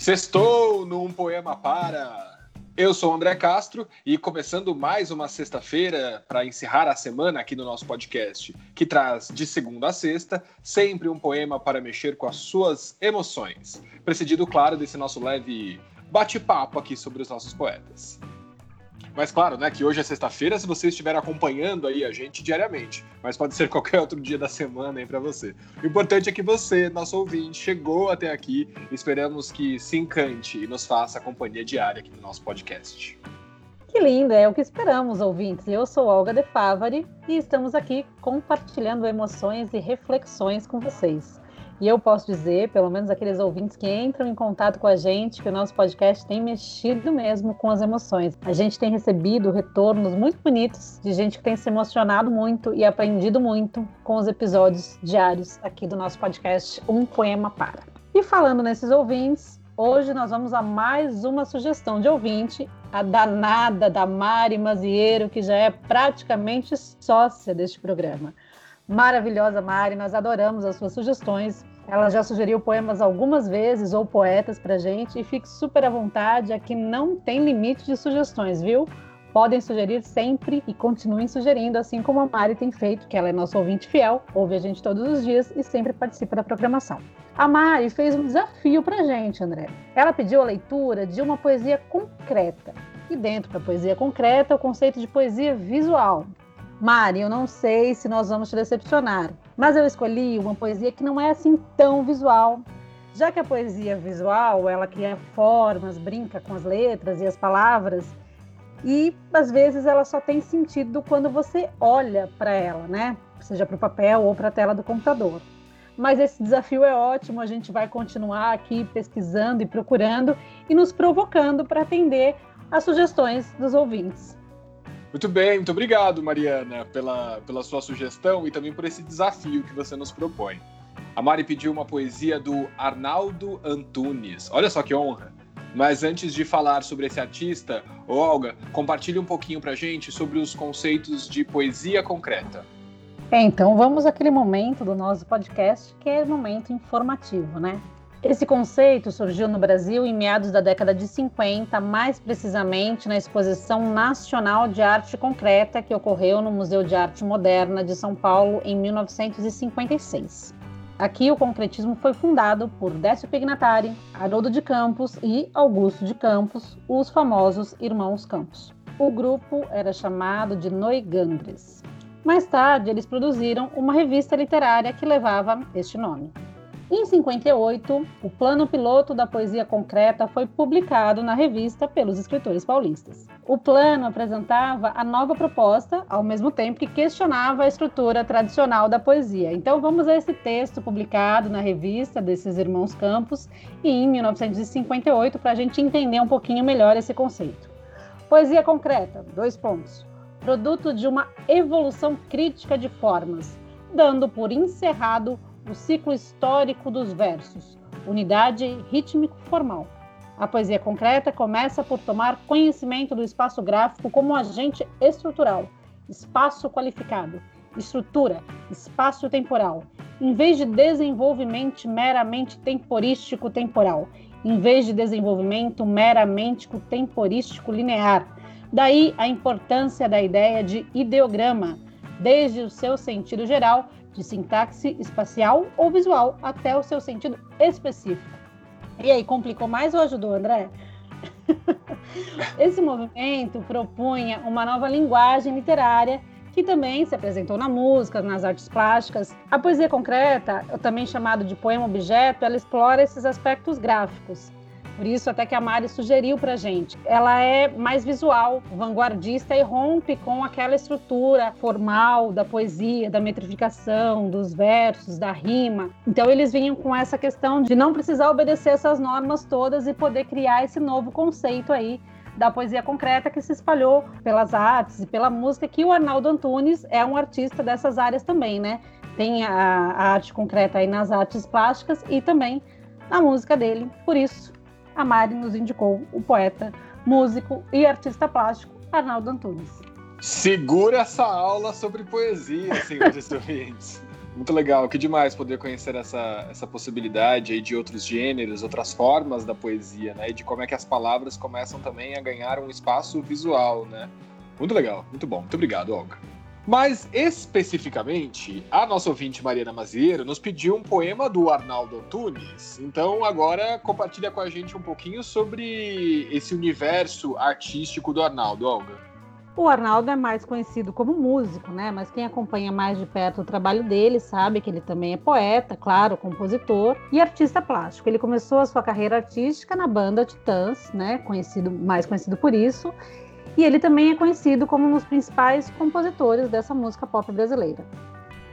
Sextou num poema para. Eu sou o André Castro e começando mais uma sexta-feira para encerrar a semana aqui no nosso podcast, que traz de segunda a sexta sempre um poema para mexer com as suas emoções, precedido, claro, desse nosso leve bate-papo aqui sobre os nossos poetas. Mas claro, né, que hoje é sexta-feira, se você estiver acompanhando aí a gente diariamente, mas pode ser qualquer outro dia da semana aí para você. O importante é que você, nosso ouvinte, chegou até aqui. Esperamos que se encante e nos faça a companhia diária aqui no nosso podcast. Que lindo, é o que esperamos, ouvintes. Eu sou Olga De Favari e estamos aqui compartilhando emoções e reflexões com vocês. E eu posso dizer, pelo menos aqueles ouvintes que entram em contato com a gente, que o nosso podcast tem mexido mesmo com as emoções. A gente tem recebido retornos muito bonitos de gente que tem se emocionado muito e aprendido muito com os episódios diários aqui do nosso podcast Um Poema Para. E falando nesses ouvintes, hoje nós vamos a mais uma sugestão de ouvinte, a danada da Mari Mazieiro, que já é praticamente sócia deste programa. Maravilhosa Mari, nós adoramos as suas sugestões ela já sugeriu poemas algumas vezes ou poetas para gente e fique super à vontade, aqui não tem limite de sugestões, viu? Podem sugerir sempre e continuem sugerindo, assim como a Mari tem feito, que ela é nossa ouvinte fiel, ouve a gente todos os dias e sempre participa da programação. A Mari fez um desafio para gente, André. Ela pediu a leitura de uma poesia concreta. E dentro da poesia concreta, o conceito de poesia visual. Mari, eu não sei se nós vamos te decepcionar, mas eu escolhi uma poesia que não é assim tão visual. Já que a poesia visual, ela cria formas, brinca com as letras e as palavras, e às vezes ela só tem sentido quando você olha para ela, né? Seja para o papel ou para a tela do computador. Mas esse desafio é ótimo, a gente vai continuar aqui pesquisando e procurando e nos provocando para atender às sugestões dos ouvintes. Muito bem, muito obrigado, Mariana, pela, pela sua sugestão e também por esse desafio que você nos propõe. A Mari pediu uma poesia do Arnaldo Antunes. Olha só que honra! Mas antes de falar sobre esse artista, Olga, compartilhe um pouquinho pra gente sobre os conceitos de poesia concreta. É, então vamos àquele momento do nosso podcast que é momento informativo, né? Esse conceito surgiu no Brasil em meados da década de 50, mais precisamente na Exposição Nacional de Arte Concreta, que ocorreu no Museu de Arte Moderna de São Paulo em 1956. Aqui o concretismo foi fundado por Décio Pignatari, Haroldo de Campos e Augusto de Campos, os famosos Irmãos Campos. O grupo era chamado de Noigandres. Mais tarde, eles produziram uma revista literária que levava este nome. Em 58, o plano piloto da poesia concreta foi publicado na revista pelos escritores paulistas. O plano apresentava a nova proposta, ao mesmo tempo que questionava a estrutura tradicional da poesia. Então vamos a esse texto publicado na revista desses irmãos Campos e em 1958 para a gente entender um pouquinho melhor esse conceito. Poesia concreta, dois pontos. Produto de uma evolução crítica de formas, dando por encerrado o ciclo histórico dos versos, unidade rítmico-formal. A poesia concreta começa por tomar conhecimento do espaço gráfico como agente estrutural, espaço qualificado, estrutura, espaço temporal, em vez de desenvolvimento meramente temporístico-temporal, em vez de desenvolvimento meramente temporístico linear. Daí a importância da ideia de ideograma, desde o seu sentido geral de sintaxe espacial ou visual até o seu sentido específico. E aí, complicou mais ou ajudou, André? Esse movimento propunha uma nova linguagem literária que também se apresentou na música, nas artes plásticas. A poesia concreta, também chamada de poema objeto, ela explora esses aspectos gráficos por isso até que a Mari sugeriu para gente. Ela é mais visual, vanguardista e rompe com aquela estrutura formal da poesia, da metrificação, dos versos, da rima. Então eles vinham com essa questão de não precisar obedecer essas normas todas e poder criar esse novo conceito aí da poesia concreta que se espalhou pelas artes e pela música, que o Arnaldo Antunes é um artista dessas áreas também, né? Tem a, a arte concreta aí nas artes plásticas e também na música dele. Por isso, a Mari nos indicou o poeta, músico e artista plástico Arnaldo Antunes. Segura essa aula sobre poesia, senhores ouvintes. Muito legal, que demais poder conhecer essa, essa possibilidade aí de outros gêneros, outras formas da poesia, né? E de como é que as palavras começam também a ganhar um espaço visual, né? Muito legal, muito bom. Muito obrigado, Olga. Mas especificamente, a nossa ouvinte Mariana Mazieiro nos pediu um poema do Arnaldo Antunes. Então agora compartilha com a gente um pouquinho sobre esse universo artístico do Arnaldo, Olga. O Arnaldo é mais conhecido como músico, né? Mas quem acompanha mais de perto o trabalho dele sabe que ele também é poeta, claro, compositor e artista plástico. Ele começou a sua carreira artística na banda Titãs, né? Conhecido, mais conhecido por isso. E ele também é conhecido como um dos principais compositores dessa música pop brasileira.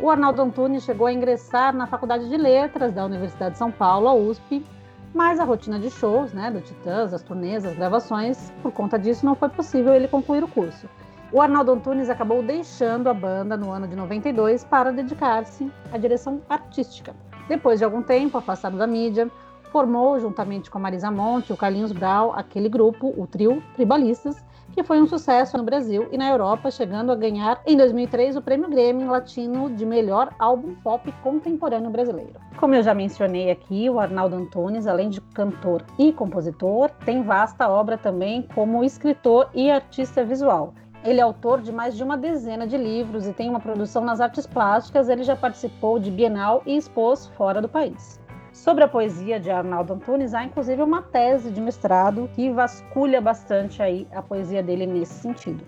O Arnaldo Antunes chegou a ingressar na Faculdade de Letras da Universidade de São Paulo, a USP, mas a rotina de shows, né, do Titãs, as turnês, as gravações, por conta disso não foi possível ele concluir o curso. O Arnaldo Antunes acabou deixando a banda no ano de 92 para dedicar-se à direção artística. Depois de algum tempo afastado da mídia, formou, juntamente com a Marisa Monte e o Carlinhos Brau, aquele grupo, o trio Tribalistas, que foi um sucesso no Brasil e na Europa, chegando a ganhar em 2003 o Prêmio Grammy Latino de melhor álbum pop contemporâneo brasileiro. Como eu já mencionei aqui, o Arnaldo Antunes, além de cantor e compositor, tem vasta obra também como escritor e artista visual. Ele é autor de mais de uma dezena de livros e tem uma produção nas artes plásticas. Ele já participou de Bienal e expôs fora do país. Sobre a poesia de Arnaldo Antunes, há inclusive uma tese de mestrado que vasculha bastante aí a poesia dele nesse sentido.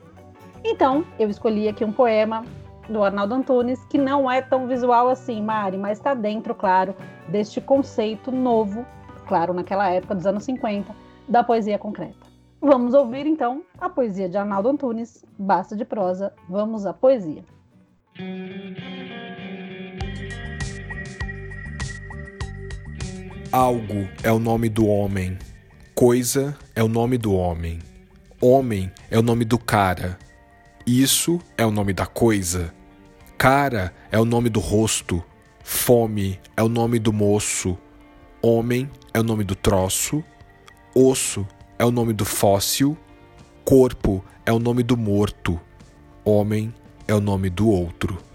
Então, eu escolhi aqui um poema do Arnaldo Antunes que não é tão visual assim, Mari, mas está dentro, claro, deste conceito novo, claro, naquela época dos anos 50, da poesia concreta. Vamos ouvir então a poesia de Arnaldo Antunes. Basta de prosa, vamos à poesia. Algo é o nome do homem, coisa é o nome do homem, homem é o nome do cara, isso é o nome da coisa, cara é o nome do rosto, fome é o nome do moço, homem é o nome do troço, osso é o nome do fóssil, corpo é o nome do morto, homem é o nome do outro.